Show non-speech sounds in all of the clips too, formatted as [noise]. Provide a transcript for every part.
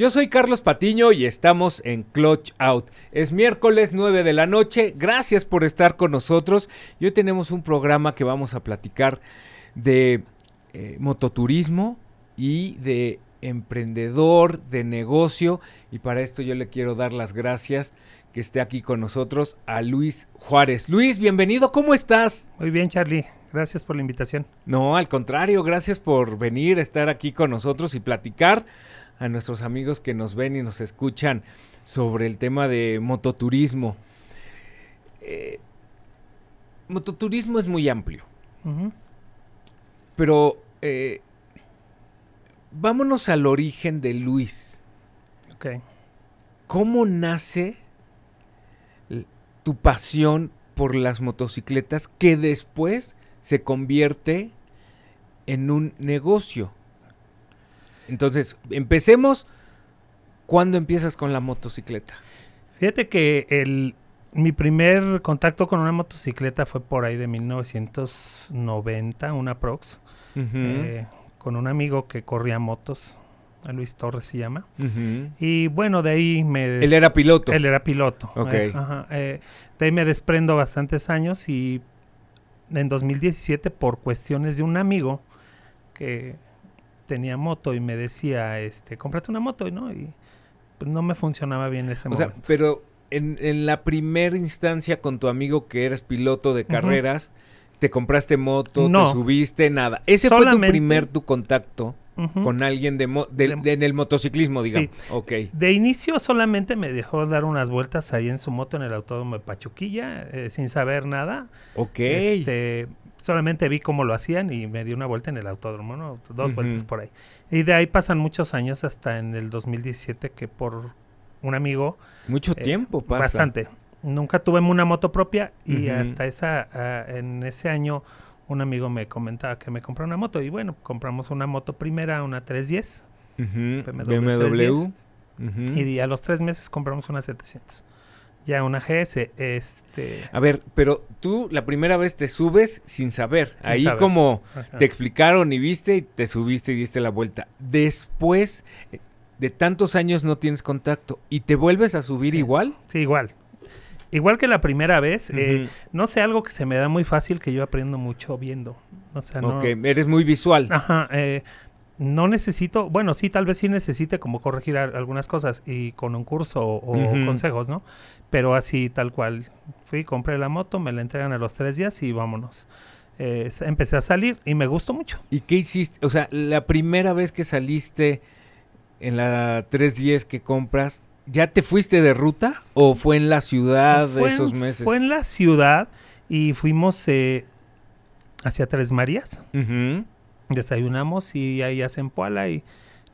Yo soy Carlos Patiño y estamos en Clutch Out. Es miércoles 9 de la noche. Gracias por estar con nosotros. Hoy tenemos un programa que vamos a platicar de eh, mototurismo y de emprendedor, de negocio. Y para esto yo le quiero dar las gracias que esté aquí con nosotros a Luis Juárez. Luis, bienvenido, ¿cómo estás? Muy bien, Charlie. Gracias por la invitación. No, al contrario, gracias por venir, estar aquí con nosotros y platicar a nuestros amigos que nos ven y nos escuchan sobre el tema de mototurismo. Eh, mototurismo es muy amplio, pero eh, vámonos al origen de Luis. Ok. ¿Cómo nace tu pasión por las motocicletas que después se convierte en un negocio? Entonces, empecemos. ¿Cuándo empiezas con la motocicleta? Fíjate que el, mi primer contacto con una motocicleta fue por ahí de 1990, una Prox, eh, con un amigo que corría motos, Luis Torres se llama. Y bueno, de ahí me... Él era piloto. Él era piloto. Ok. eh, ajá, eh, de ahí me desprendo bastantes años y en 2017 por cuestiones de un amigo que tenía moto y me decía, este, cómprate una moto, y no, y pues, no me funcionaba bien ese o sea, pero en, en la primera instancia con tu amigo que eres piloto de carreras, te compraste moto, No. te subiste, nada. Ese fue tu primer tu contacto con alguien de, mo- de- De- de- en el motociclismo, Sí. digamos. Ok. De inicio solamente me dejó dar unas vueltas ahí en su moto en el autódromo de Pachuquilla, eh, sin saber nada. Ok. Este, solamente vi cómo lo hacían y me di una vuelta en el autódromo, ¿no? Dos vueltas por ahí. Y de ahí pasan muchos años hasta en el 2017 que por un amigo... Mucho eh, tiempo pasa. Bastante. Nunca tuve una moto propia y hasta esa, ah, en ese año un amigo me comentaba que me compró una moto y bueno, compramos una moto primera, una 310 Ujú, BMW y a los tres meses compramos una 700. Ya una GS, este... A ver, pero tú la primera vez te subes sin saber. Sin Ahí saber. como ajá. te explicaron y viste y te subiste y diste la vuelta. Después de tantos años no tienes contacto y te vuelves a subir Sí. igual. Sí, igual. Igual que la primera vez, eh, no sé, algo que se me da muy fácil que yo aprendo mucho viendo. O sea, no... Ok, eres muy visual. Ajá, eh, no necesito, bueno, sí, tal vez sí necesite como corregir a- algunas cosas y con un curso o, consejos, ¿no? Pero así, tal cual. Fui, compré la moto, me la entregan a los tres días y vámonos. Eh, empecé a salir y me gustó mucho. ¿Y qué hiciste? O sea, la primera vez que saliste en la 310 que compras, ¿ya te fuiste de ruta o fue en la ciudad Fue en- esos meses? Fue en la ciudad y fuimos eh, hacia Tres Marías. Desayunamos y ahí a Zempoala y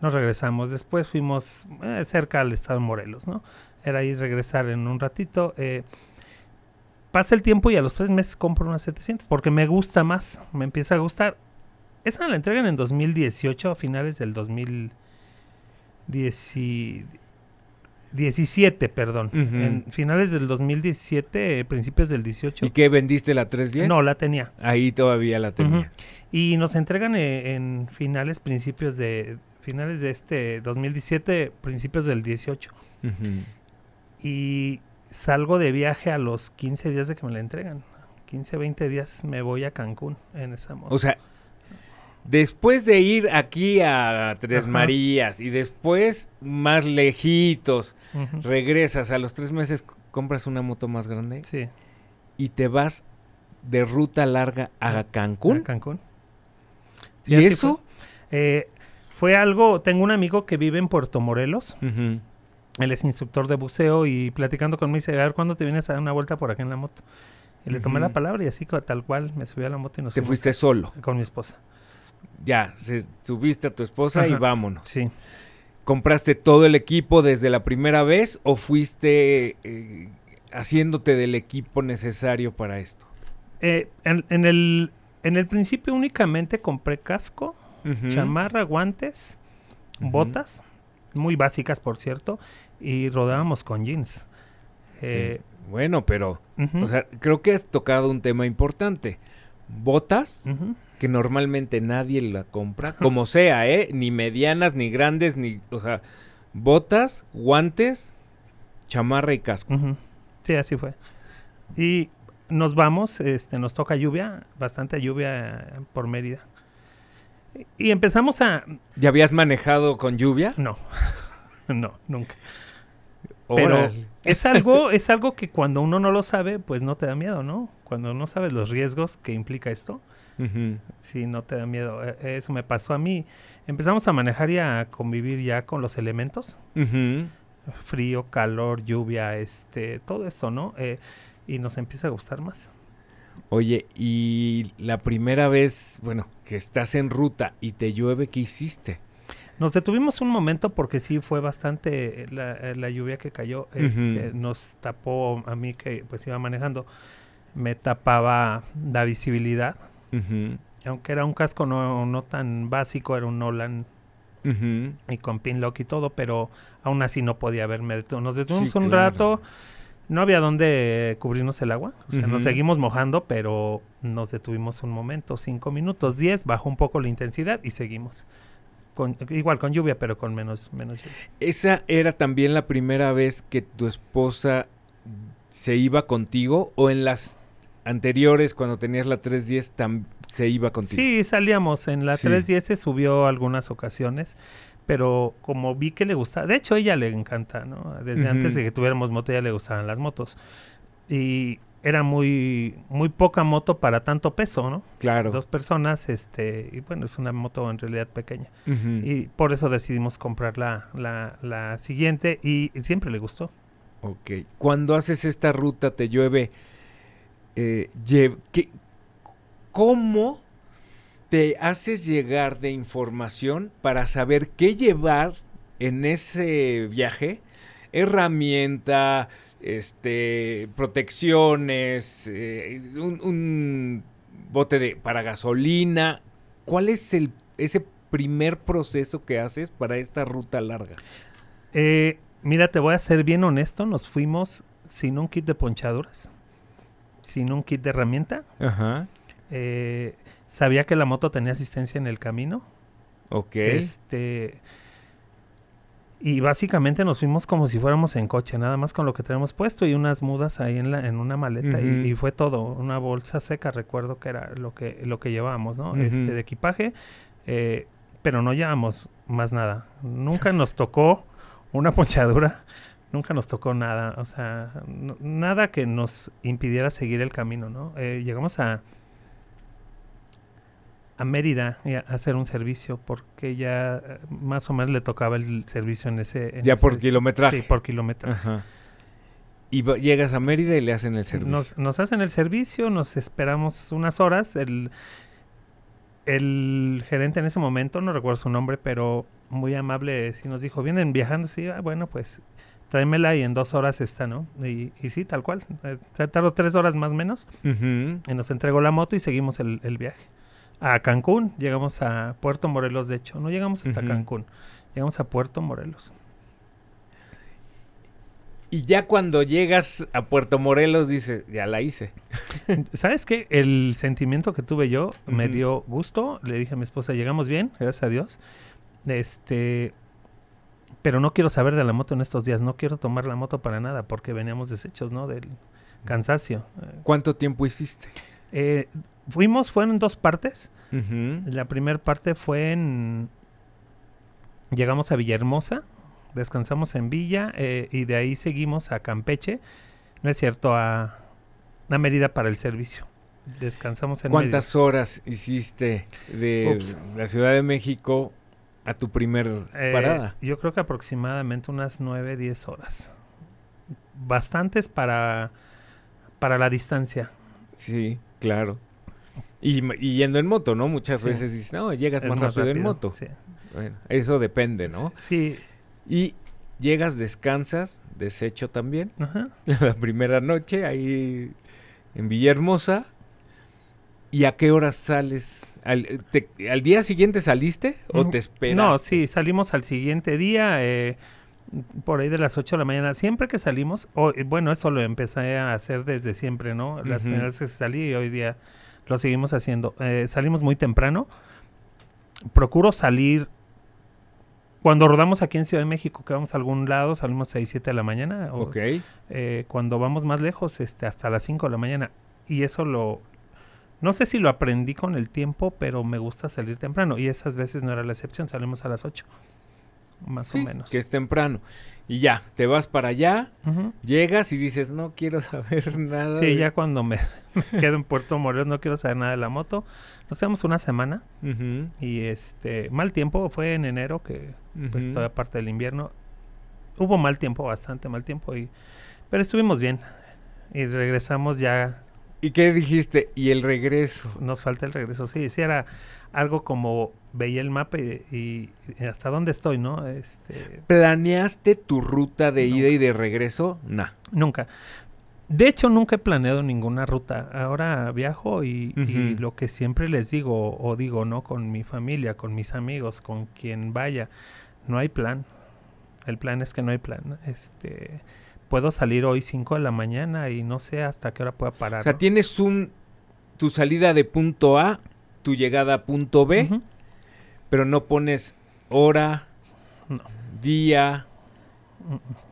nos regresamos. Después fuimos eh, cerca al estado de Morelos, ¿no? Era ir regresar en un ratito. eh, pasa el tiempo y a los tres meses compro una 700 porque me gusta más, me empieza a gustar. Esa la entregan en 2018, a finales del 2017, perdón. En finales del 2017, eh, principios del 18. ¿Y qué vendiste la 310? No, la tenía. Ahí todavía la tenía. Y nos entregan eh, en finales, principios de finales de este 2017, principios del 18. Ujú. Y salgo de viaje a los 15 días de que me la entregan. 15, 20 días me voy a Cancún en esa moto. O sea, después de ir aquí a Tres Ajá. Marías y después más lejitos, regresas a los tres meses, compras una moto más grande Sí, y te vas de ruta larga a Cancún. a Cancún. Sí, ¿Y eso? Fue. Eh, fue algo, tengo un amigo que vive en Puerto Morelos, él es instructor de buceo y platicando conmigo dice, a ver, ¿cuándo te vienes a dar una vuelta por acá en la moto? Y le tomé la palabra y así tal cual me subí a la moto y nos Te fuimos fuiste solo. con mi esposa. Ya, se, subiste a tu esposa y vámonos. Sí. ¿Compraste todo el equipo desde la primera vez o fuiste eh, haciéndote del equipo necesario para esto? Eh, en, en el, en el principio únicamente compré casco, chamarra, guantes, botas, muy básicas por cierto, y rodábamos con jeans. Sí. Eh, Bueno, pero, ujú, o sea, creo que has tocado un tema importante. Botas. Que normalmente nadie la compra, como sea, ¿eh? Ni medianas, ni grandes, ni, o sea, botas, guantes, chamarra y casco. Sí, así fue. Y nos vamos, este, nos toca lluvia, bastante lluvia eh, por Mérida. Y empezamos a... ¿Ya habías manejado con lluvia? No, [laughs] no, nunca. Pero es algo, es algo que cuando uno no lo sabe, pues no te da miedo, ¿no? Cuando no sabes los riesgos que implica esto, Ujú. sí, no te da miedo. Eh, Eso me pasó a mí. Empezamos a manejar y a convivir ya con los elementos. Frío, calor, lluvia, este, todo eso, ¿no? Eh, y nos empieza a gustar más. Oye, y la primera vez, bueno, que estás en ruta y te llueve, ¿qué hiciste? Nos detuvimos un momento porque sí fue bastante eh, la, eh, la lluvia que cayó. este. Nos tapó a mí que pues iba manejando. Me tapaba la visibilidad. Aunque era un casco no, no tan básico, era un Nolan y con pinlock y todo, pero aún así no podía verme. detu- Nos detuvimos Sí, un claro. rato. No había dónde cubrirnos el agua. O sea, nos seguimos mojando, pero nos detuvimos un momento, cinco minutos, diez, bajó un poco la intensidad y seguimos. Con, igual con lluvia, pero con menos, menos lluvia. ¿Esa era también la primera vez que tu esposa se iba contigo o en las anteriores cuando tenías la 310 tam- se iba contigo? Sí, salíamos. En la Sí. 310 se subió algunas ocasiones, pero como vi que le gustaba, de hecho a ella le encanta, ¿no? Desde antes de que tuviéramos moto ya le gustaban las motos. Y era muy muy poca moto para tanto peso, ¿no? Claro. Dos personas, este, y bueno, es una moto en realidad pequeña. Y por eso decidimos comprar la, la, la siguiente y, y siempre le gustó. Ok. Cuando haces esta ruta te llueve, eh, lle- ¿qué- ¿cómo te haces llegar de información para saber qué llevar en ese viaje? Herramienta, este, protecciones, eh, un, un bote de para gasolina. ¿Cuál es el ese primer proceso que haces para esta ruta larga? Eh, mira, te voy a ser bien honesto, nos fuimos sin un kit de ponchaduras, sin un kit de herramienta. Ajá. Eh, sabía que la moto tenía asistencia en el camino. Ok. Este. Y básicamente nos fuimos como si fuéramos en coche, nada más con lo que tenemos puesto y unas mudas ahí en, la, en una maleta. y- fue todo, una bolsa seca, recuerdo que era lo que, lo que llevábamos, ¿no? Este, de equipaje. eh, pero no llevamos más nada. Nunca nos tocó una ponchadura. Nunca nos tocó nada, o sea, no- nada que nos impidiera seguir el camino, ¿no? Eh, llegamos a, a Mérida a hacer un servicio porque ya eh, más o menos le tocaba el servicio en ese... en Ya por kilometraje. Sí, por kilometraje. Ajá. Y llegas a Mérida y le hacen el servicio. Nos, nos hacen el servicio, nos esperamos unas horas. El, el gerente en ese momento, no recuerdo su nombre, pero muy amable, sí nos dijo, vienen viajando, sí, ah, bueno, pues tráemela y en dos horas está, ¿no? Y, y sí, tal cual. Eh, tardó tres horas más o menos y nos entregó la moto y seguimos el, el viaje. A Cancún, llegamos a Puerto Morelos, de hecho, no llegamos hasta. Cancún, llegamos a Puerto Morelos. Y ya cuando llegas a Puerto Morelos dices, ya la hice. [laughs] ¿Sabes qué? El sentimiento que tuve yo me dio gusto. Le dije a mi esposa, llegamos bien, gracias a Dios. Este, pero no quiero saber de la moto en estos días. No quiero tomar la moto para nada porque veníamos deshechos, ¿no? Del cansancio. ¿Cuánto tiempo hiciste? Eh, fuimos, fueron en dos partes. La primera parte fue en... Llegamos a Villahermosa, descansamos en Villa eh, y de ahí seguimos a Campeche. No es cierto, a, a Mérida para el servicio. Descansamos en ¿Cuántas horas hiciste de Ups. la Ciudad de México a tu primer Eh, parada? Yo creo que aproximadamente unas 9, 10 horas. Bastantes para, para la distancia. Sí, claro. Y, yendo en moto, ¿no? Muchas Sí. veces dices, no, llegas más, rápido, en moto. Sí. Bueno, eso depende, ¿no? Sí. Y llegas, descansas, desecho también. Ajá. [laughs] La primera noche ahí en Villahermosa. ¿Y a qué horas sales? ¿Al, te- ¿al día siguiente saliste o Mm, te esperas? No, sí, salimos al siguiente día, eh, por ahí de las 8 de la mañana. Siempre que salimos, o- eh, bueno, eso lo empecé a hacer desde siempre, ¿no? Las primeras veces que salí y hoy día lo seguimos haciendo. Eh, salimos muy temprano. Procuro salir Cuando rodamos aquí en Ciudad de México, que vamos a algún lado, salimos a 6, 7 de la mañana. O, Ok. eh, cuando vamos más lejos, este, hasta las 5 de la mañana. Y eso lo... No sé si lo aprendí con el tiempo, pero me gusta salir temprano. Y esas veces no era la excepción, salimos a las 8. Más Sí, o menos. que es temprano. Y ya, te vas para allá, llegas y dices, no quiero [laughs] saber nada. Sí, de-". ya cuando me, [laughs] me quedo en Puerto Morelos no quiero saber nada de la moto. Nos quedamos una semana y este mal tiempo fue en enero que pues ujú. todavía parte del invierno. Hubo mal tiempo, bastante mal tiempo y pero estuvimos bien. Y regresamos ya, ¿Y qué dijiste? Y el regreso. nos falta el regreso. Sí, sí era algo como veía el mapa y, y hasta dónde estoy, ¿no? Este, ¿Planeaste tu ruta de ida y de regreso? Nah. Nunca. De hecho, nunca he planeado ninguna ruta. Ahora viajo y, y lo que siempre les digo o digo, ¿no? Con mi familia, con mis amigos, con quien vaya, no hay plan. El plan es que no hay plan. Este, puedo salir hoy 5 de la mañana y no sé hasta qué hora pueda parar. O sea, ¿no? tienes un tu salida de punto A, tu llegada a punto B, pero no pones hora, No. día,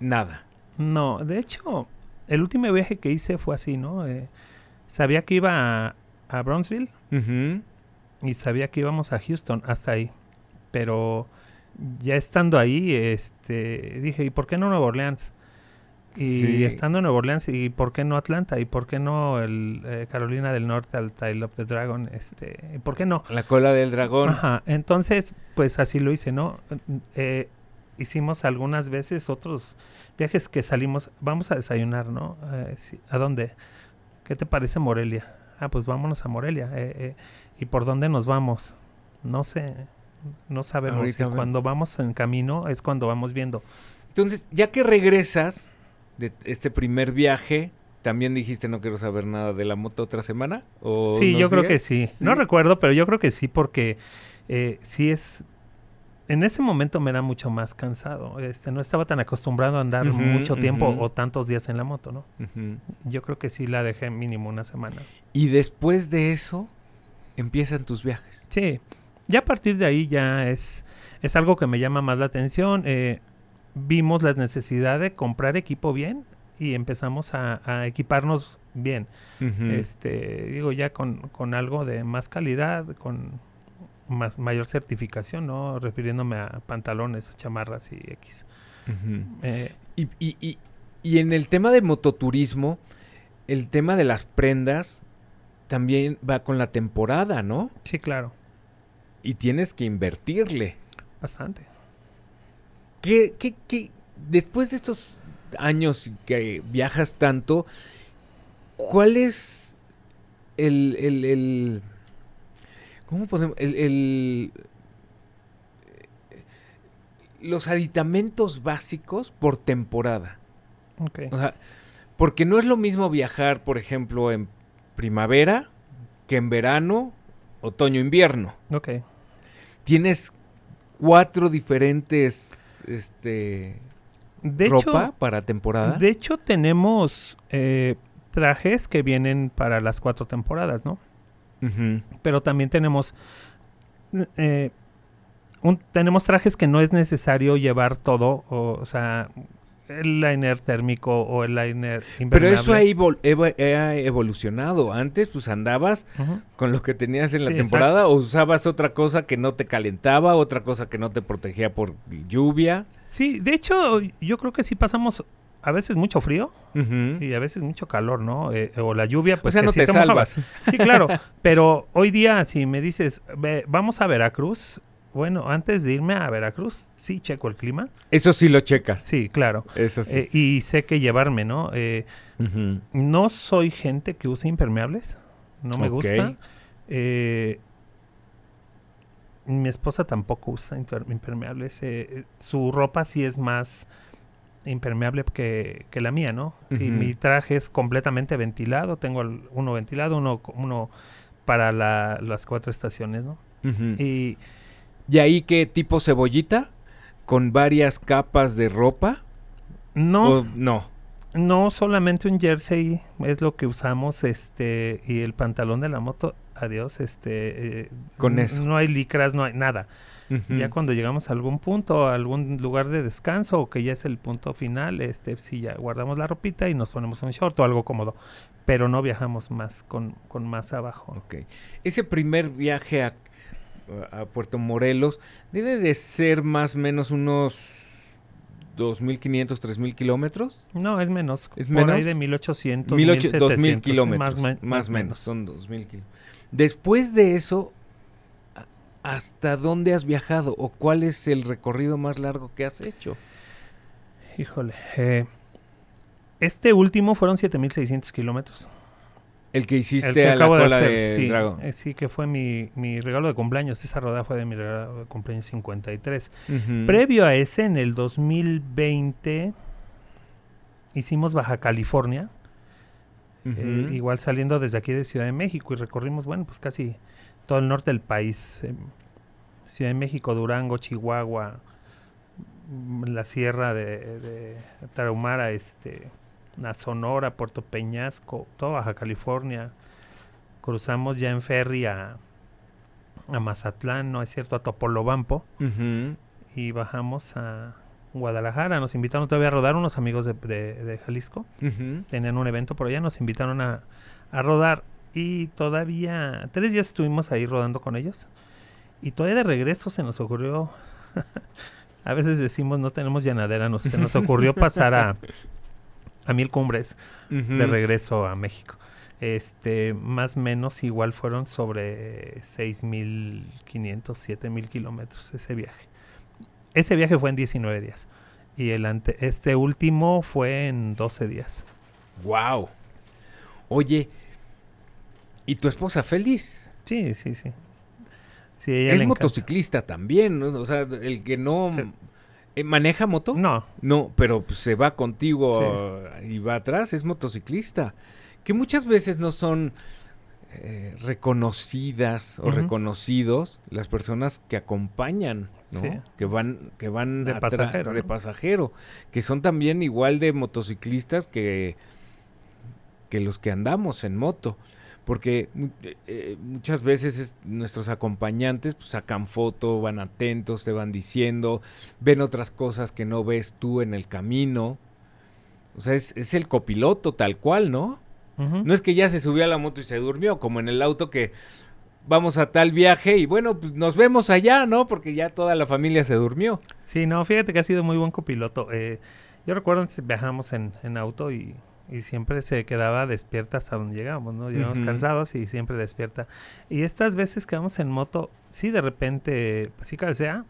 nada. No, de hecho, el último viaje que hice fue así, ¿no? Eh, sabía que iba a, a Brownsville y sabía que íbamos a Houston hasta ahí. Pero ya estando ahí, este, dije, ¿y por qué no Nueva Orleans? Y Sí. estando en Nueva Orleans, ¿y por qué no Atlanta? ¿Y por qué no el eh, Carolina del Norte al Tile of the Dragon? Este, ¿y ¿Por qué no? La cola del dragón. Ajá, entonces, pues así lo hice, ¿no? Eh, hicimos algunas veces otros viajes que salimos, vamos a desayunar, ¿no? Eh, sí, ¿A dónde? ¿Qué te parece Morelia? Ah, pues vámonos a Morelia. eh, eh, ¿Y por dónde nos vamos? No sé, no sabemos. Y cuando vamos en camino es cuando vamos viendo. Entonces, ya que regresas de este primer viaje, ¿también dijiste no quiero saber nada de la moto otra semana? ¿O Sí, yo creo que sí. No recuerdo, pero yo creo que sí porque eh, sí es... En ese momento me era mucho más cansado. Este, no estaba tan acostumbrado a andar mucho tiempo o tantos días en la moto, ¿no? Yo creo que sí la dejé mínimo una semana. Y después de eso, empiezan tus viajes. Sí, ya a partir de ahí ya es, es algo que me llama más la atención. Eh, vimos la necesidad de comprar equipo bien y empezamos a, a equiparnos bien. Este, digo, ya con, con algo de más calidad, con más, mayor certificación, ¿no? Refiriéndome a pantalones, chamarras y X. Eh, Y, y- y- y en el tema de mototurismo, el tema de las prendas también va con la temporada, ¿no? sí, claro, Y tienes que invertirle. bastante. ¿Qué, qué, qué- después de estos años que viajas tanto, ¿cuál es el, el, el- ¿cómo podemos, el, el- los aditamentos básicos por temporada? Ok. O sea, porque no es lo mismo viajar, por ejemplo, en primavera que en verano, otoño, invierno. Ok. Tienes cuatro diferentes este De ropa hecho, para temporada. De hecho, tenemos eh, trajes que vienen para las cuatro temporadas, ¿no? Pero también tenemos eh, un- tenemos trajes que no es necesario llevar todo, o, o sea, el liner térmico o el liner Pero impermeable. eso ha, evol- eva- ha evolucionado. Antes, pues andabas con lo que tenías en la Sí, temporada o usabas otra cosa que no te calentaba, otra cosa que no te protegía por lluvia. Sí, de hecho, yo creo que sí pasamos a veces mucho frío y a veces mucho calor, ¿no? Eh, o la lluvia, pues sea, que no sí te salvas. Sí, claro. [laughs] Pero hoy día, si me dices, "Ve, vamos a Veracruz, bueno, antes de irme a Veracruz, sí checo el clima. Eso sí lo checas. Sí, claro. Eso sí. Eh, y sé que llevarme, ¿no? Eh, no soy gente que use impermeables. No me gusta. Eh, mi esposa tampoco usa impermeables. eh, su ropa sí es más impermeable que, que la mía, ¿no? Sí, mi traje es completamente ventilado. Tengo el- uno ventilado, uno, uno para la- las cuatro estaciones, ¿no? Ujú. Y ¿Y ahí qué tipo cebollita? ¿Con varias capas de ropa? no, ¿O no? No, solamente un jersey es lo que usamos, este, y el pantalón de la moto. a Dios, este, eh, Con eso. no hay licras, no hay nada. Ya cuando llegamos a algún punto, a algún lugar de descanso, o que ya es el punto final, este, sí, ya guardamos la ropita y nos ponemos un short o algo cómodo. Pero no viajamos más con, con más abajo. Ok. Ese primer viaje a, a Puerto Morelos debe de ser más o menos unos 2.500, 3.000 kilómetros. No, es menos. ¿Es por menos? ahí de 1800, 1800, 2.000 1700, kilómetros. Más, Más, menos, son 2.000 kilómetros. Después de eso, ¿a- ¿hasta dónde has viajado? ¿O cuál es el recorrido más largo que has hecho? Híjole. eh, este último fueron 7600 kilómetros. El que hiciste El que a la acabo de cola hacer, de sí, Dragon. eh, sí, que fue mi, mi regalo de cumpleaños. Esa rodada fue de mi regalo de cumpleaños 53. Ujú. Previo a ese, en el 2020, hicimos Baja California. Eh, igual saliendo desde aquí de Ciudad de México y recorrimos, bueno, pues casi todo el norte del país. eh, Ciudad de México, Durango, Chihuahua, mm, la sierra de, de Tarahumara, este, la Sonora, Puerto Peñasco, toda Baja California. Cruzamos ya en ferry a, a Mazatlán, no es cierto, a Topolobampo y bajamos a Guadalajara. Nos invitaron todavía a rodar unos amigos de, de- de Jalisco. Tenían un evento por allá, nos invitaron a, a rodar y todavía tres días estuvimos ahí rodando con ellos. Y todavía de regreso se nos ocurrió, [laughs] a veces decimos no tenemos llanadera, nos, se nos ocurrió pasar a, [laughs] a Mil Cumbres de regreso a México. Este, más o menos igual fueron sobre 6.500, 7.000 kilómetros ese viaje. Ese viaje fue en 19 días. Y el ante, este último fue en 12 días. Wow. Oye, ¿y tu esposa feliz? Sí, sí, sí. Ella Es encanta. motociclista también, ¿no? O sea, el que no Eh. Eh, maneja moto. No, No, pero pues, se va contigo y va atrás, es motociclista. Que muchas veces no son eh, reconocidas o reconocidos las personas que acompañan, ¿no? Sí. Que van, que van De atrás, pasajero, de ¿no? pasajero, que son también igual de motociclistas que, que los que andamos en moto. Porque eh, eh, muchas veces es- nuestros acompañantes pues, sacan foto, van atentos, te van diciendo, ven otras cosas que no ves tú en el camino. O sea, es, es el copiloto tal cual, ¿no? No es que ya se subió a la moto y se durmió, como en el auto que vamos a tal viaje y bueno, pues nos vemos allá, ¿no? Porque ya toda la familia se durmió. Sí, no, fíjate que ha sido muy buen copiloto. Eh, yo recuerdo antes viajamos en, en auto y, y siempre se quedaba despierta hasta donde llegábamos, ¿no? Llegamos cansados y siempre despierta. Y estas veces que vamos en moto, sí, de repente, pues sí cabecea.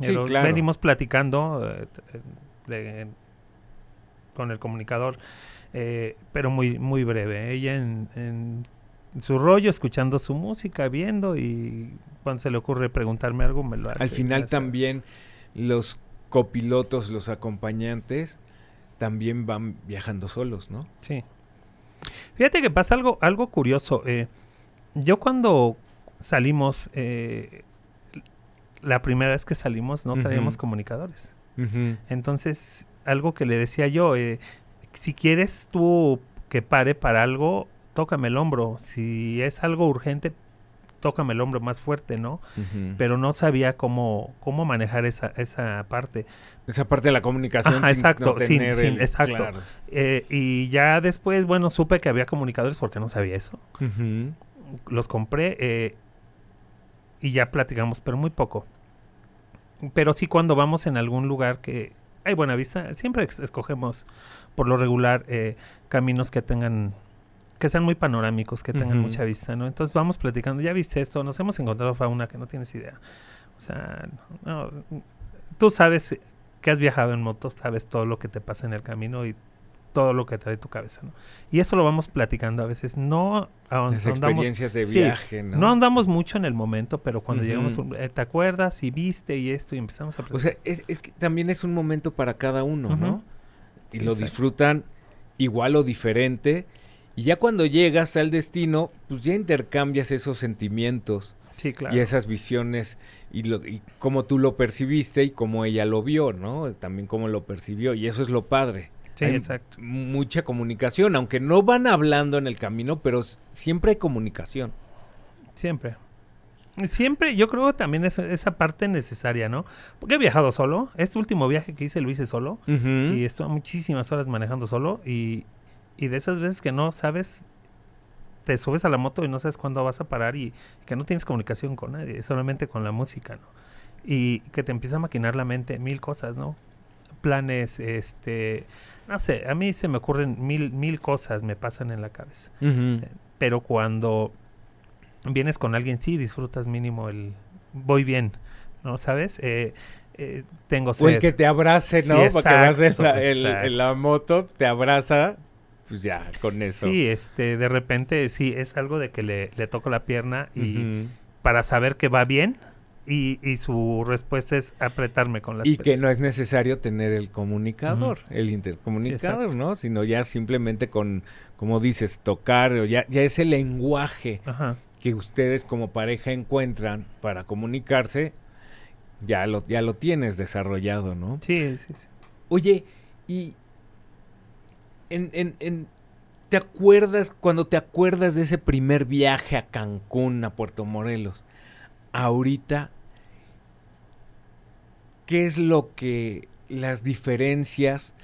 Sí, pero claro. Venimos platicando eh, de- con el comunicador, eh, pero muy, muy breve. Ella en, en su rollo, escuchando su música, viendo y cuando se le ocurre preguntarme algo, me lo hace. Al final también los copilotos, los acompañantes, también van viajando solos, ¿no? Sí. Fíjate que pasa algo, algo curioso. eh, yo cuando salimos, eh, la primera vez que salimos no traíamos Ujú. comunicadores. Ujú. Entonces, algo que le decía yo, eh, si quieres tú que pare para algo, tócame el hombro. Si es algo urgente, tócame el hombro más fuerte, ¿no? Pero no sabía cómo, cómo manejar esa, esa parte. Esa parte de la comunicación. Ajá, sin exacto, no sin- tener sin- el- exacto. claro. Eh, y ya después, bueno, supe que había comunicadores porque no sabía eso. Los compré eh, y ya platicamos, pero muy poco. Pero sí cuando vamos en algún lugar que hay buena vista, siempre escogemos por lo regular eh, caminos que tengan, que sean muy panorámicos, que tengan mucha vista, ¿no? Entonces vamos platicando, ya viste esto, nos hemos encontrado fauna que no tienes idea. O sea, no, tú sabes que has viajado en motos, sabes todo lo que te pasa en el camino y todo lo que trae tu cabeza, ¿no? Y eso lo vamos platicando a veces, no Las ahondamos experiencias de sí, viaje, ¿no? no andamos mucho en el momento, pero cuando Ujú. llegamos, eh, ¿te acuerdas? Y viste y esto, y empezamos a O platicar. sea, es, es que también es un momento para cada uno. ¿no? Y Sí, lo exacto. disfrutan igual o diferente. Y ya cuando llegas al destino, pues ya intercambias esos sentimientos sí, claro. y esas visiones y, lo, y cómo tú lo percibiste y cómo ella lo vio, ¿no? También cómo lo percibió. Y eso es lo padre. sí, hay exacto. Mucha comunicación, aunque no van hablando en el camino, pero siempre hay comunicación. Siempre. Siempre, yo creo que también es esa parte necesaria, ¿no? Porque he viajado solo. Este último viaje que hice lo hice solo. Y estuve muchísimas horas manejando solo. Y, y de esas veces que no sabes, te subes a la moto y no sabes cuándo vas a parar y que no tienes comunicación con nadie, solamente con la música, ¿no? Y que te empieza a maquinar la mente mil cosas, ¿no? Planes, este... No sé, a mí se me ocurren mil, mil cosas, me pasan en la cabeza. Ujú. Pero cuando vienes con alguien, sí, disfrutas mínimo el... Voy bien, ¿no? ¿Sabes? Eh, eh, tengo O el sed. que te abrace, Sí, ¿no? Porque vas en exacto, la, exacto. en la moto, te abraza, pues ya, con eso. Sí, este, de repente sí, es algo de que le, le toco la pierna y para saber que va bien y, y su respuesta es apretarme con las Y que no es necesario tener el comunicador, el intercomunicador. ¿no? Sino ya simplemente con, como dices, tocar, o ya, ya ese lenguaje Ajá. que ustedes como pareja encuentran para comunicarse, ya lo, ya lo tienes desarrollado, ¿no? Sí, sí, sí. Oye, y en, en- en- ¿te acuerdas, cuando te acuerdas de ese primer viaje a Cancún, a Puerto Morelos, ahorita, qué es lo que, las diferencias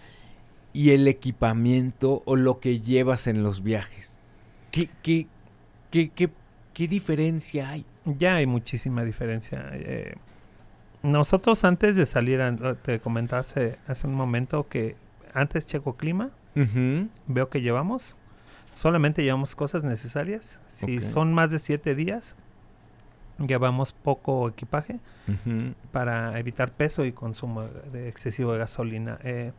y el equipamiento o lo que llevas en los viajes? ¿Qué, qué, qué, qué, qué diferencia hay? Ya hay muchísima diferencia. eh, nosotros antes de salir, te comentaba hace, hace un momento que antes checo clima, Veo que llevamos, solamente llevamos cosas necesarias. Si son más de siete días, llevamos poco equipaje. para evitar peso y consumo de excesivo de gasolina. Eh,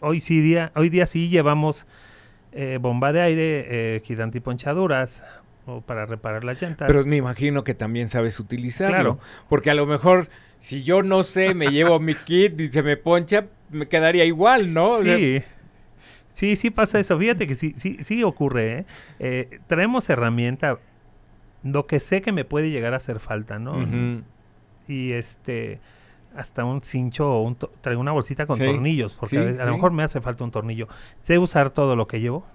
hoy, sí día, hoy día sí llevamos eh, bomba de aire, eh, kit antiponchaduras o para reparar las llantas. Pero me imagino que también sabes utilizarlo. Claro. Porque a lo mejor, si yo no sé, me llevo mi kit y se me poncha, me quedaría igual, ¿no? O sea, sí. Sí, sí pasa eso. Fíjate que sí, sí, sí ocurre. ¿eh? Eh, traemos herramienta, lo que sé que me puede llegar a hacer falta, ¿no? Y este, hasta un cincho o un traigo una bolsita con Sí, tornillos, porque sí, a, veces- a lo mejor me hace falta un tornillo. Sé usar todo lo que llevo.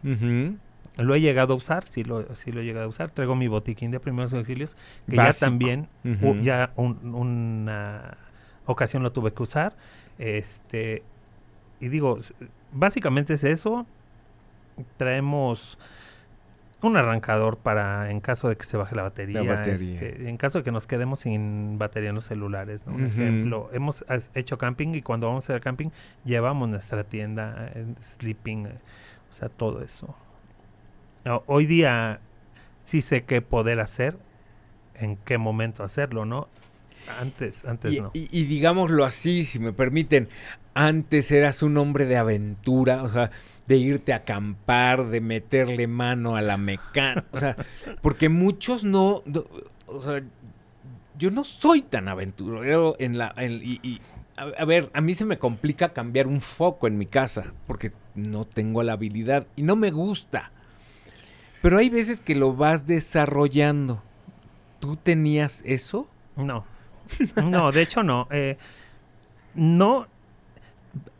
Lo he llegado a usar, sí lo, sí lo he llegado a usar. Traigo mi botiquín de primeros auxilios, que Básico. ya también, u- ya un- una ocasión lo tuve que usar. Este, y digo, básicamente es eso. Traemos un arrancador para en caso de que se baje la batería. batería. este, en caso de que nos quedemos sin batería en los celulares. ¿no? Un ejemplo, hemos hecho camping y cuando vamos a hacer camping llevamos nuestra tienda, eh, sleeping, eh, o sea, todo eso. No, hoy día sí sé qué poder hacer, en qué momento hacerlo, ¿no? Antes, antes Y, no. y- y digámoslo así, si me permiten, antes eras un hombre de aventura, o sea, de irte a acampar, de meterle mano a la mecánica, o sea, [laughs] porque muchos no, no- o sea, yo no soy tan aventurero en la, en- y, y, a, a ver, a mí se me complica cambiar un foco en mi casa, porque no tengo la habilidad y no me gusta. Pero hay veces que lo vas desarrollando. ¿Tú tenías eso? No. No, de hecho no. Eh, no.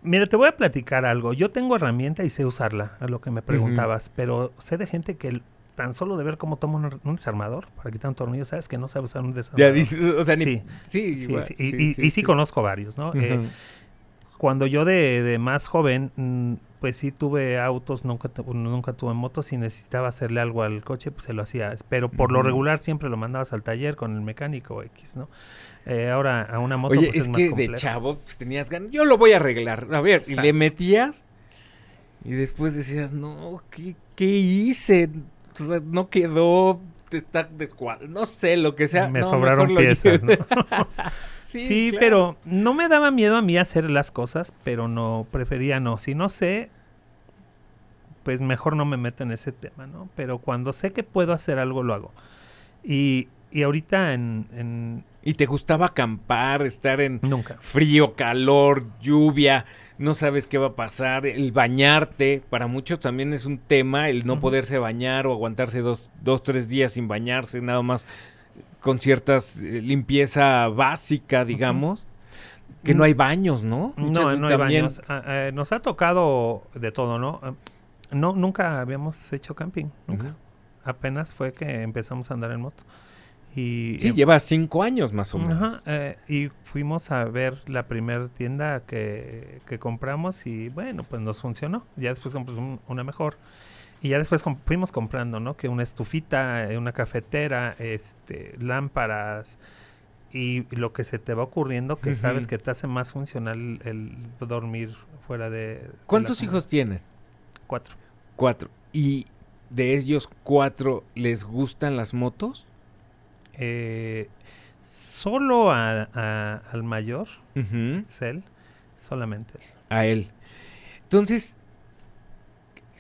Mira, te voy a platicar algo. Yo tengo herramienta y sé usarla, a lo que me preguntabas, pero sé de gente que tan solo de ver cómo toma un, un desarmador para quitar un tornillo, sabes que no sabe usar un desarmador. Ya o sea, ni, Sí, sí, Sí, igual, sí, Y, y- y sí, conozco varios, ¿no? Eh, Ujú. Cuando yo de, de más joven, mm, pues sí tuve autos, nunca, nunca tuve motos y necesitaba hacerle algo al coche, pues se lo hacía. Pero por lo regular siempre lo mandabas al taller con el mecánico X, ¿no? Eh, ahora a una moto Oye, pues, es, más que de chavo pues, tenías ganas. Yo lo voy a arreglar. A ver, y le metías. Y después decías, no, ¿qué, qué hice? O sea, no quedó. Está descuadrado. No sé, lo que sea. Me No, sobraron piezas, ¿no? [laughs] [laughs] sí, Sí, claro. pero no me daba miedo a mí hacer las cosas, pero no, prefería no. Si no sé, pues mejor no me meto en ese tema, ¿no? Pero cuando sé que puedo hacer algo, lo hago. Y, y ahorita en, en- Y te gustaba acampar, estar en Nunca. frío, calor, lluvia. No sabes qué va a pasar. El bañarte. Para muchos también es un tema. El no poderse bañar o aguantarse dos, dos, tres días sin bañarse. Nada más con ciertas eh, limpieza básica, digamos. Que no hay baños, ¿no? Muchas No, no hay también- baños. Ah, eh, nos ha tocado de todo, ¿no? Ah, No, nunca habíamos hecho camping. Nunca. Apenas fue que empezamos a andar en moto. Y, Sí, em- lleva cinco años más o menos. Ajá, eh, y fuimos a ver la primera tienda que, que compramos y bueno, pues nos funcionó. Ya después compramos un- una mejor. Y ya después fuimos comprando, ¿no? Que una estufita, eh, una cafetera, este, lámparas y lo que se te va ocurriendo que sabes que te hace más funcional el dormir fuera de... ¿Cuántos hijos tienen? Cuatro. Cuatro. ¿Y de ellos cuatro les gustan las motos? Eh, solo a- a- al mayor, Ujú. Cell, solamente él. A él. Entonces,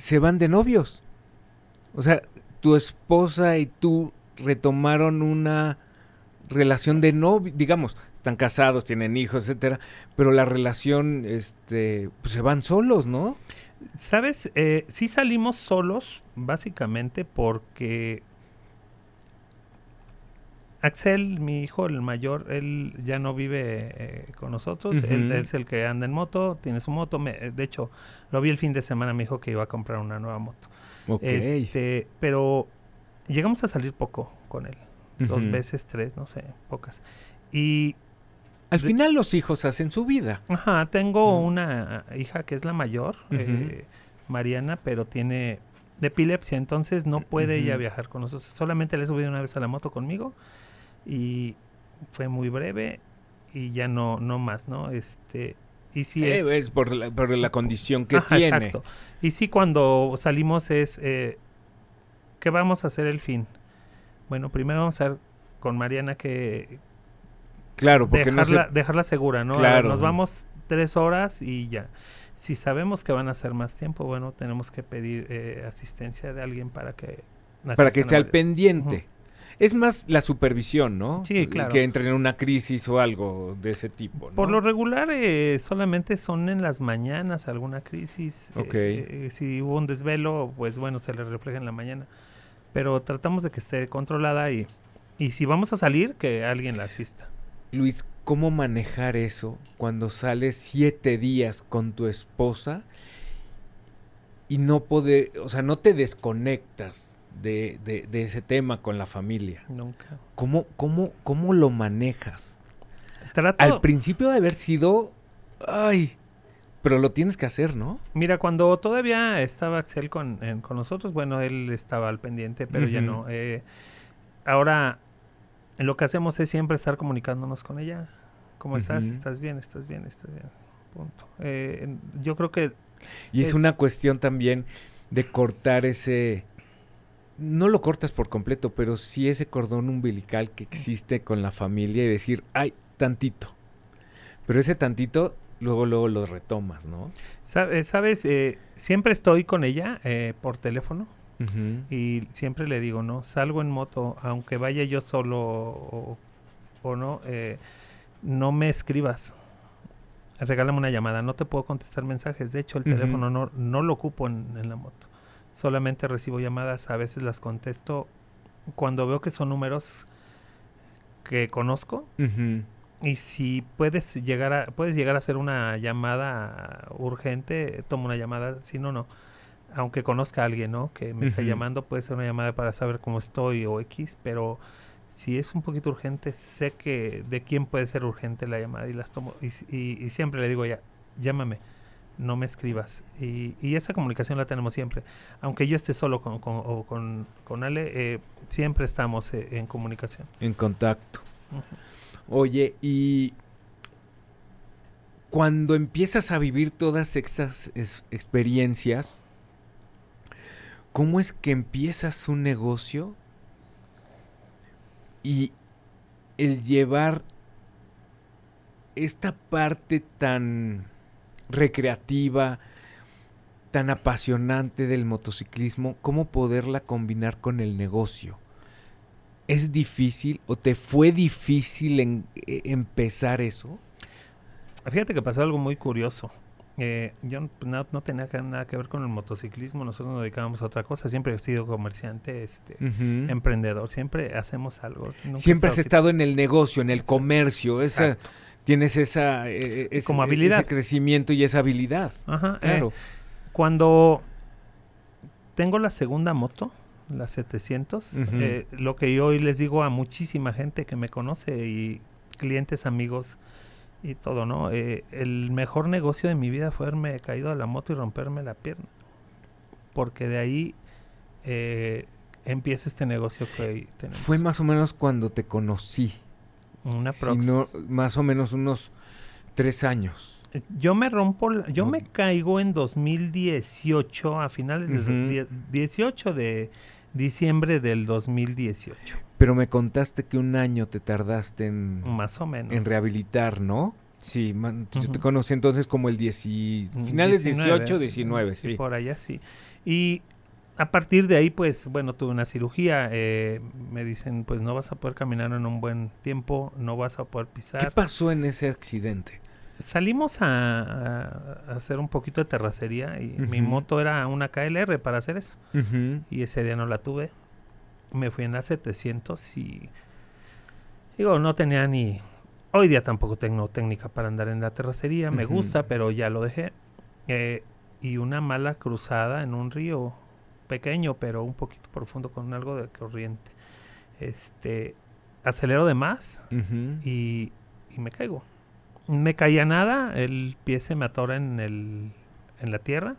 se van de novios. O sea, tu esposa y tú retomaron una relación de novio, digamos, están casados, tienen hijos, etcétera, pero la relación, este, pues se van solos, ¿no? ¿Sabes? Eh, sí salimos solos, básicamente porque Axel, mi hijo, el mayor, él ya no vive eh, con nosotros. Él, es el que anda en moto, tiene su moto. me- eh, de hecho, lo vi el fin de semana, me dijo que iba a comprar una nueva moto. Ok. Este, pero llegamos a salir poco con él. Dos veces, tres, no sé, pocas. Y Al final los hijos hacen su vida. Ajá, tengo una hija que es la mayor, eh, Mariana, pero tiene epilepsia, entonces no puede ella Ujú. viajar con nosotros. Solamente le he subido una vez a la moto conmigo y fue muy breve y ya no, no más, ¿no? Este, y sí Eh, es... es por la, por la condición que Ajá, tiene. exacto. Y sí cuando salimos es, eh, ¿qué vamos a hacer el fin? Bueno, primero vamos a ver con Mariana que, Claro, porque no dejarla, se... dejarla segura, ¿no? Claro. Nos vamos tres horas y ya. Si sabemos que van a ser más tiempo, bueno, tenemos que pedir eh, asistencia de alguien para que... para que esté al pendiente. Es más la supervisión, ¿no? Sí, claro. Que entre en una crisis o algo de ese tipo. ¿no? Por lo regular eh, solamente son en las mañanas alguna crisis. eh, Ok. eh, si hubo un desvelo, pues bueno, se le refleja en la mañana. Pero tratamos de que esté controlada y, y si vamos a salir, que alguien la asista. Luis, ¿cómo manejar eso cuando sales siete días con tu esposa y no poder, o sea, no te desconectas de, de- de ese tema con la familia? Nunca. ¿Cómo, cómo, cómo lo manejas? Trato, Al principio de haber sido, ay, pero lo tienes que hacer, ¿no? Mira, cuando todavía estaba Axel con, en- con nosotros, bueno, él estaba al pendiente, pero ya no. eh, ahora, lo que hacemos es siempre estar comunicándonos con ella. ¿Cómo estás? ¿Estás bien? ¿Estás bien? ¿Estás bien? Punto. Eh, yo creo que Y es Eh, una cuestión también de cortar ese... No lo cortas por completo, pero sí ese cordón umbilical que existe con la familia y decir, ay, tantito. Pero ese tantito, luego, luego lo retomas, ¿no? Sa- Sabes, Eh, siempre estoy con ella eh, por teléfono y siempre le digo, ¿no? Salgo en moto, aunque vaya yo solo o, o no, eh, no me escribas. Regálame una llamada, no te puedo contestar mensajes. De hecho, el teléfono no, no lo ocupo en, en la moto. Solamente recibo llamadas, a veces las contesto cuando veo que son números que conozco y si puedes llegar a puedes llegar a hacer una llamada urgente, toma una llamada, si no no. Aunque conozca a alguien, ¿no? Que me está llamando, puede ser una llamada para saber cómo estoy o X, pero si es un poquito urgente, sé que de quién puede ser urgente la llamada y las tomo. Y, y- y siempre le digo ya, llámame, no me escribas. Y, y esa comunicación la tenemos siempre. Aunque yo esté solo con, con, o con, con Ale, eh, siempre estamos eh, en comunicación. En contacto. Oye, y cuando empiezas a vivir todas estas es- experiencias, ¿cómo es que empiezas un negocio y el llevar esta parte tan recreativa, tan apasionante del motociclismo, cómo poderla combinar con el negocio? ¿Es difícil o te fue difícil en- eh, empezar eso? Fíjate que pasó algo muy curioso. Eh, yo no, no tenía nada que ver con el motociclismo, nosotros nos dedicábamos a otra cosa, siempre he sido comerciante, este, emprendedor, siempre hacemos algo. nunca Siempre has estado estado en el negocio, en el Exacto. comercio, esa, Exacto. Tienes esa, eh, ese- Como habilidad. ese crecimiento y esa habilidad. Ajá, eh, Claro. cuando tengo la segunda moto, la 700. Ujú. Eh, lo que yo hoy les digo a muchísima gente que me conoce y clientes, amigos y todo, ¿no? Eh, el mejor negocio de mi vida fue haberme caído de la moto y romperme la pierna. Porque de ahí eh, empieza este negocio que hoy tenemos. Fue más o menos cuando te conocí. Una Si prox. no, más o menos unos tres años. Yo me rompo, yo No. me caigo en 2018, a finales del Ujú. die- 18 de diciembre del 2018, Pero me contaste que un año te tardaste en, más o menos. en rehabilitar, ¿no? Sí, man- yo te conocí entonces como el 10, Mm, finales 19, 18, 19, sí, sí. Por allá sí. Y a partir de ahí, pues, bueno, tuve una cirugía. eh, me dicen, pues, no vas a poder caminar en un buen tiempo, no vas a poder ¿Qué pisar. pasó en ese accidente? Salimos a, hacer un poquito de terracería y mi moto era una KLR para hacer eso. Y ese día no la tuve. Me fui en la 700 y... Digo, no tenía ni... Hoy día tampoco tengo técnica para andar en la terracería. Me gusta, pero ya lo dejé. Eh, y una mala cruzada en un río pequeño, pero un poquito profundo con algo de corriente. Este... Acelero de más y, y me caigo. Me caía nada, el pie se me atora en, el, en la tierra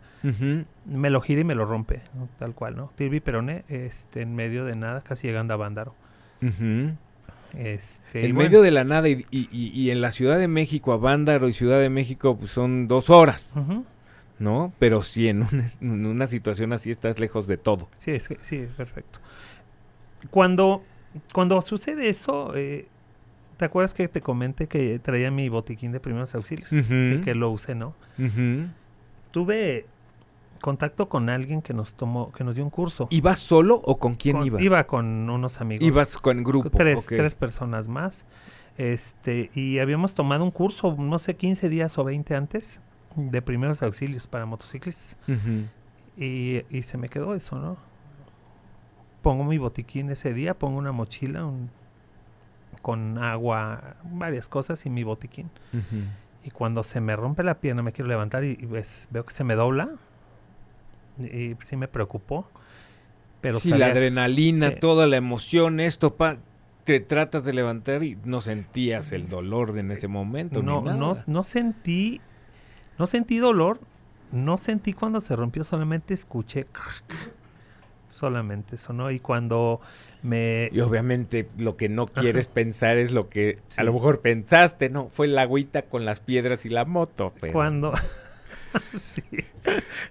me lo gira y me lo rompe, ¿no? tal cual, ¿no? Tirbi Peroné, este, en medio de nada, casi llegando a Bándaro. Este, En bueno, medio de la nada y, y- y- y en la Ciudad de México, a Bándaro y Ciudad de México, pues son dos horas, ujú, ¿no? Pero sí, en una, en una situación así estás lejos de todo. Sí, es, sí, perfecto. Cuando, cuando sucede eso, eh, ¿te acuerdas que te comenté que traía mi botiquín de primeros auxilios? Y que lo usé, ¿no? Tuve contacto con alguien que nos tomó, que nos dio un curso. ¿Ibas solo o con quién Con- ibas? Iba con unos amigos. Ibas con grupo. tres, tres personas más. Este, y habíamos tomado un curso, no sé, 15 días o 20 antes, de primeros auxilios para motociclistas. Y, y se me quedó eso, ¿no? Pongo mi botiquín ese día, pongo una mochila un- con agua, varias cosas y mi botiquín. Y cuando se me rompe la pierna, me quiero levantar y, y ves, veo que se me dobla. Y, y sí me preocupó. Pero sí, la adrenalina, sí. toda la emoción, esto, pa, te tratas de levantar y no sentías el dolor de en ese momento. ni no, nada. no, no sentí, no sentí dolor, no sentí cuando se rompió, solamente escuché solamente sonó y cuando me Y obviamente lo que no quieres pensar es lo que Sí. a lo mejor pensaste, ¿no? Fue la agüita con las piedras y la moto. pero- cuando [laughs] sí,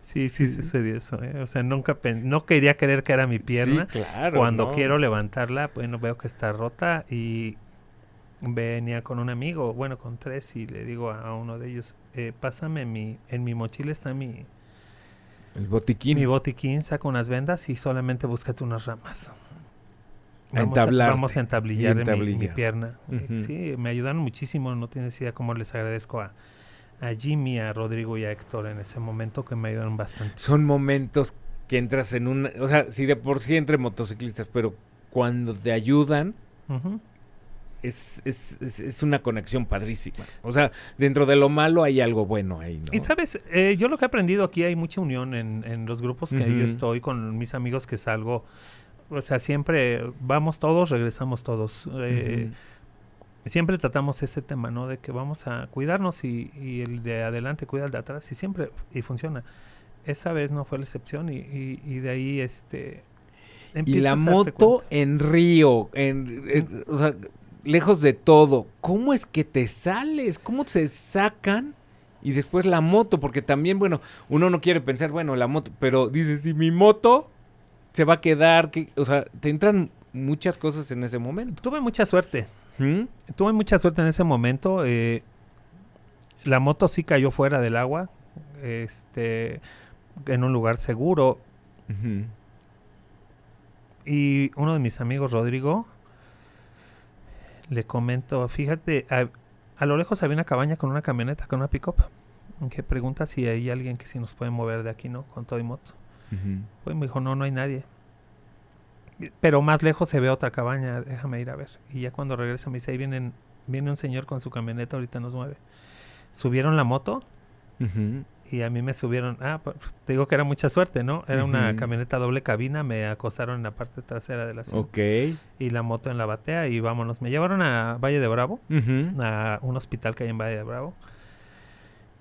sí, sí sucedió eso, ¿eh? o sea, nunca pen- no quería creer que era mi pierna. Sí, claro. Cuando ¿no? quiero levantarla, bueno, veo que está rota y venía con un amigo, bueno, con tres, y le digo a, a uno de ellos, eh, pásame mi, en mi mochila está mi, El botiquín. mi botiquín, saca unas vendas y solamente búscate unas ramas. Vamos a, vamos a entablillar en mi- pierna. Eh. Sí, me ayudaron muchísimo, no tienes idea cómo les agradezco a, a Jimmy, a Rodrigo y a Héctor en ese momento que me ayudaron bastante. Son momentos que entras en una... O sea, sí de por sí entre motociclistas, pero cuando te ayudan Ujú. Es, es, es, es una conexión padrísima. O sea, dentro de lo malo hay algo bueno ahí, ¿no? Y sabes, Eh, yo lo que he aprendido aquí hay mucha unión en, en los grupos que yo estoy con mis amigos que salgo. O sea, siempre vamos todos, regresamos todos. Eh. Siempre tratamos ese tema, ¿no? De que vamos a cuidarnos y, y el de adelante cuida al de atrás y siempre, y funciona. Esa vez no fue la excepción y, y- y de ahí, este... Y la moto en Río, en, en- o sea, lejos de todo. ¿Cómo es que te sales? ¿Cómo se sacan? Y después la moto, porque también, bueno, uno no quiere pensar, bueno, la moto, pero dices, si mi moto se va a quedar, que, o sea, te entran muchas cosas en ese momento. Tuve mucha suerte. ¿Mm? Tuve mucha suerte en ese momento. eh, la moto sí cayó fuera del agua, este, en un lugar seguro. Y uno de mis amigos, Rodrigo, le comento, fíjate, a, a lo lejos había una cabaña con una camioneta, con una pick-up. Que pregunta si hay alguien que si nos puede mover de aquí, ¿no? Con todo y moto. Pues me dijo, no, no hay nadie. Pero más lejos se ve otra cabaña, déjame ir a ver. Y ya cuando regresa me dice, ahí vienen, viene un señor con su camioneta, ahorita nos mueve. Subieron la moto Ujú. Y a mí me subieron, ah, pues, te digo que era mucha suerte, ¿no? Era una camioneta doble cabina, me acostaron en la parte trasera de la asiento Ok. y la moto en la batea y vámonos. Me llevaron a Valle de Bravo, Ujú. a un hospital que hay en Valle de Bravo.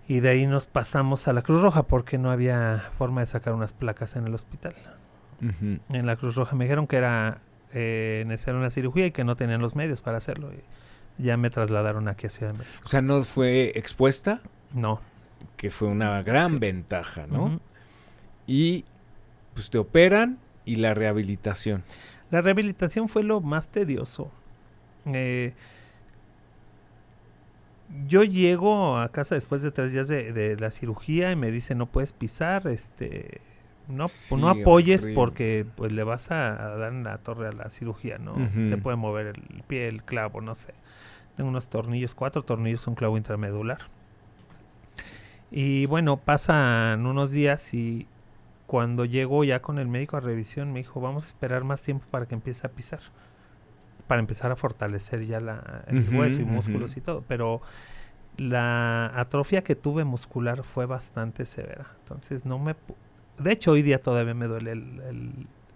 Y de ahí nos pasamos a la Cruz Roja porque no había forma de sacar unas placas en el hospital. En la Cruz Roja me dijeron que era eh, necesaria una cirugía y que no tenían los medios para hacerlo. Y ya me trasladaron aquí a Ciudad de México. O sea, no fue expuesta, No. Que fue una gran Sí. ventaja, ¿no? Y pues te operan y la rehabilitación. La rehabilitación fue lo más tedioso. Eh, yo llego a casa después de tres días de, de la cirugía y me dice no puedes pisar, este, no, Sí, no apoyes horrible. porque pues le vas a, a dar en la torre a la cirugía, ¿no? Se puede mover el pie, el clavo, no sé. Tengo unos tornillos, cuatro tornillos, un clavo intramedular. Y bueno, pasan unos días y cuando llego ya con el médico a revisión me dijo, vamos a esperar más tiempo para que empiece a pisar. Para empezar a fortalecer ya la, el hueso y músculos y todo. Pero la atrofia que tuve muscular fue bastante severa. Entonces no me... De hecho, hoy día todavía me duele el, el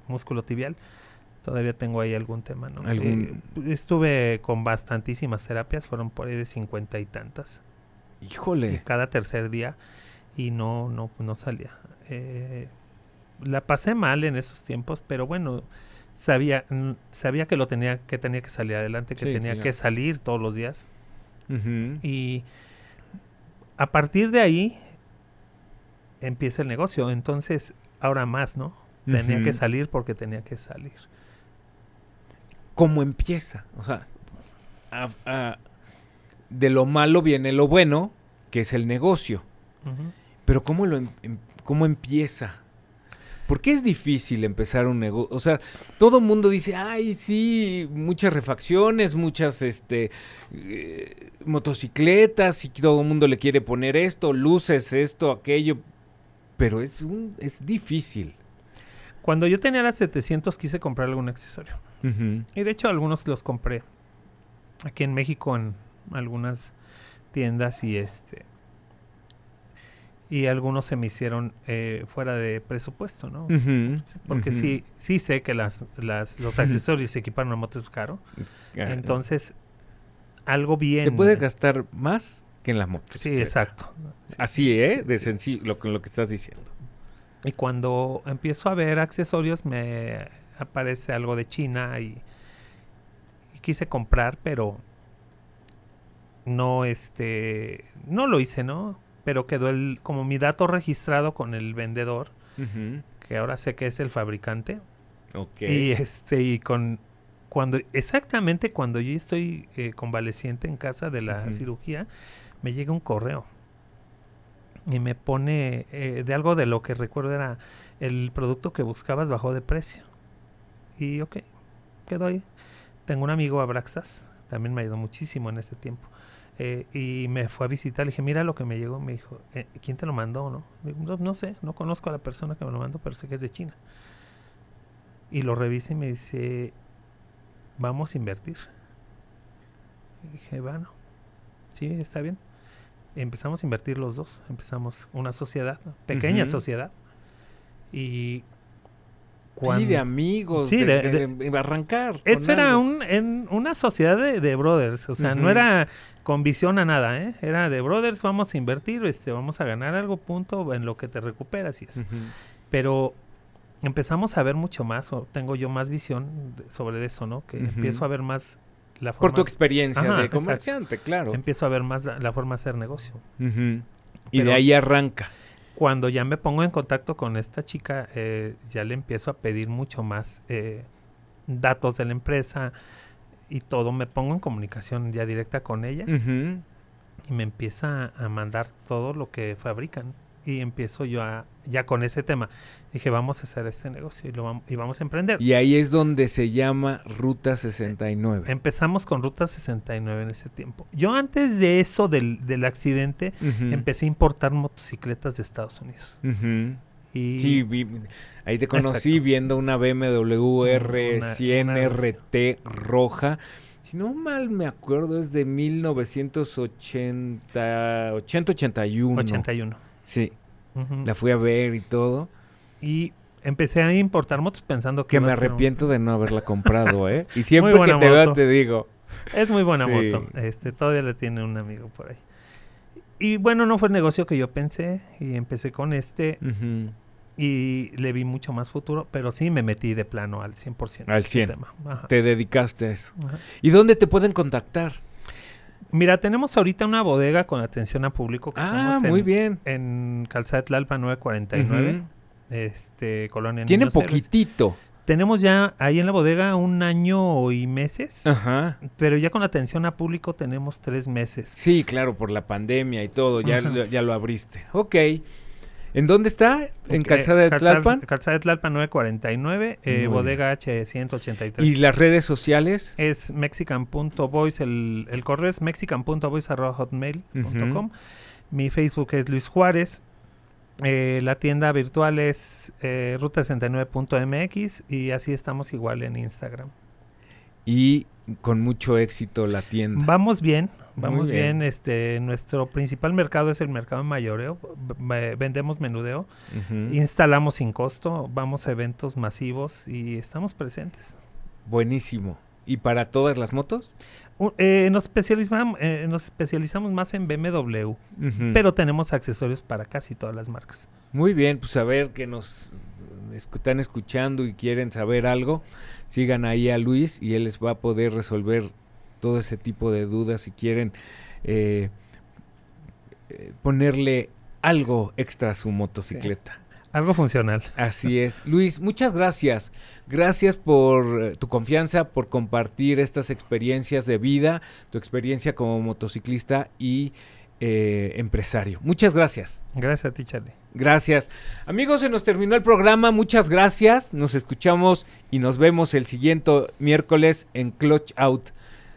músculo tibial. Todavía tengo ahí algún tema, ¿no? Algún- Eh, estuve con bastantísimas terapias, fueron por ahí de cincuenta y tantas Híjole. cada tercer día y no no no salía. Eh, la pasé mal en esos tiempos pero bueno sabía mm, sabía que lo tenía que tenía que salir adelante que Sí, tenía claro. que salir todos los días. Y a partir de ahí empieza el negocio. Entonces ahora más no tenía que salir porque tenía que salir. ¿Cómo empieza? O sea, a- a- de lo malo viene lo bueno, que es el negocio. Pero ¿cómo, lo em- em- cómo empieza? ¿Por qué es difícil empezar un negocio? O sea, todo el mundo dice, ay, sí, muchas refacciones, muchas este, eh, motocicletas, y todo el mundo le quiere poner esto, luces, esto, aquello. Pero es, un, es difícil. cuando yo tenía las 700 quise comprar algún accesorio. Y de hecho algunos los compré aquí en México en algunas tiendas y este y algunos se me hicieron eh, fuera de presupuesto, ¿no? Porque sí sí sé que las, las los accesorios y equipar una moto es caro, entonces algo bien Te puedes gastar más que en la moto. Sí, exacto. Sí, Así, ¿eh? sí, De sí. sencillo, lo, que- lo que estás diciendo. Y cuando empiezo a ver accesorios me aparece algo de China y, y quise comprar, pero no este no lo hice, ¿no? Pero quedó el como mi dato registrado con el vendedor, que ahora sé que es el fabricante. Ok. Y este y con cuando exactamente cuando yo estoy eh, convaleciente en casa de la cirugía, me llega un correo y me pone eh, de algo de lo que recuerdo era el producto que buscabas bajó de precio. Y ok, quedó ahí. Tengo un amigo Abraxas, también me ayudó muchísimo en ese tiempo. Eh, y me fue a visitar, le dije, mira lo que me llegó. Me dijo, "Eh, ¿quién te lo mandó? No? No, no sé, no conozco a la persona que me lo mandó, pero sé que es de China. Y lo revisa y me dice, vamos a invertir. Y dije, bueno, sí, está bien. Empezamos a invertir los dos. Empezamos una sociedad, pequeña Ujú. sociedad. Y Sí, de amigos, Sí, de, de- de- arrancar. Eso era algo. un, en una sociedad de, de brothers, o sea, no era con visión a nada, ¿eh? Era de brothers, vamos a invertir, este, vamos a ganar algo, punto, en lo que te recuperas y eso. Pero empezamos a ver mucho más, o tengo yo más visión sobre eso, ¿no? Que empiezo a ver más la Por forma, tu experiencia Ajá, de exacto. comerciante, claro. empiezo a ver más la, la forma de hacer negocio. Y Pero- de ahí arranca. Cuando ya me pongo en contacto con esta chica, eh, ya le empiezo a pedir mucho más eh, datos de la empresa y todo. Me pongo en comunicación ya directa con ella y me empieza a mandar todo lo que fabrican. Y empiezo yo a, ya con ese tema. Dije, vamos a hacer este negocio y, lo vam- y vamos a emprender. Y ahí es donde se llama Ruta 69. Empezamos con Ruta 69 en ese tiempo. Yo antes de eso, del, del accidente, empecé a importar motocicletas de Estados Unidos. Y Sí, vi- ahí te conocí Exacto. viendo una BMW R100 Una- una- RT roja. Si no mal me acuerdo, es de 1980, 80, 81. 81. Sí. La fui a ver y todo. Y empecé a importar motos pensando que Que me un- arrepiento de no haberla [laughs] comprado, ¿eh? Y siempre que te veo te digo. Es muy buena Sí. moto. Este, todavía le tiene un amigo por ahí. Y bueno, no fue el negocio que yo pensé. Y empecé con este. Y le vi mucho más futuro. Pero sí me metí de plano al 100%. Al a este 100. tema. Te dedicaste a eso. Ajá. ¿Y dónde te pueden contactar? Mira, tenemos ahorita una bodega con atención a público. Que Ah, estamos muy en, bien. En Calzada de Tlalpan 949. Ujú. Este, Colonia Tiene Héroes. poquitito. Tenemos ya ahí en la bodega un año y meses. Ajá. Pero ya con atención a público tenemos tres meses. Sí, claro, por la pandemia y todo, ya, ya lo abriste. Ok. ¿En dónde está? ¿En Ok, Calzada de Tlalpan? Calzada de Tlalpan 949, eh, bodega H183. ¿Y las redes sociales? Es mexican.voice, el, el correo es mexican.voice.hotmail.com. Mi Facebook es Luis Juárez. eh, la tienda virtual es eh, ruta69.mx y así estamos igual en Instagram. Y con mucho éxito la tienda. Vamos bien, vamos bien. bien. Este, nuestro principal mercado es el mercado de mayoreo. Vendemos menudeo. Instalamos sin costo, vamos a eventos masivos y estamos presentes. Buenísimo. ¿Y para todas las motos? U- eh, nos, especializamos, eh, nos especializamos más en BMW, pero tenemos accesorios para casi todas las marcas. Muy bien, pues a ver que nos están escuchando y quieren saber algo, sigan ahí a Luis y él les va a poder resolver todo ese tipo de dudas si quieren eh, ponerle algo extra a su motocicleta. Algo funcional. Así [laughs] es. Luis, muchas gracias. Gracias por tu confianza, por compartir estas experiencias de vida, tu experiencia como motociclista y eh, empresario. Muchas gracias. Gracias a ti, Charlie. Gracias. Amigos, se nos terminó el programa. Muchas gracias. Nos escuchamos y nos vemos el siguiente miércoles en Clutch Out.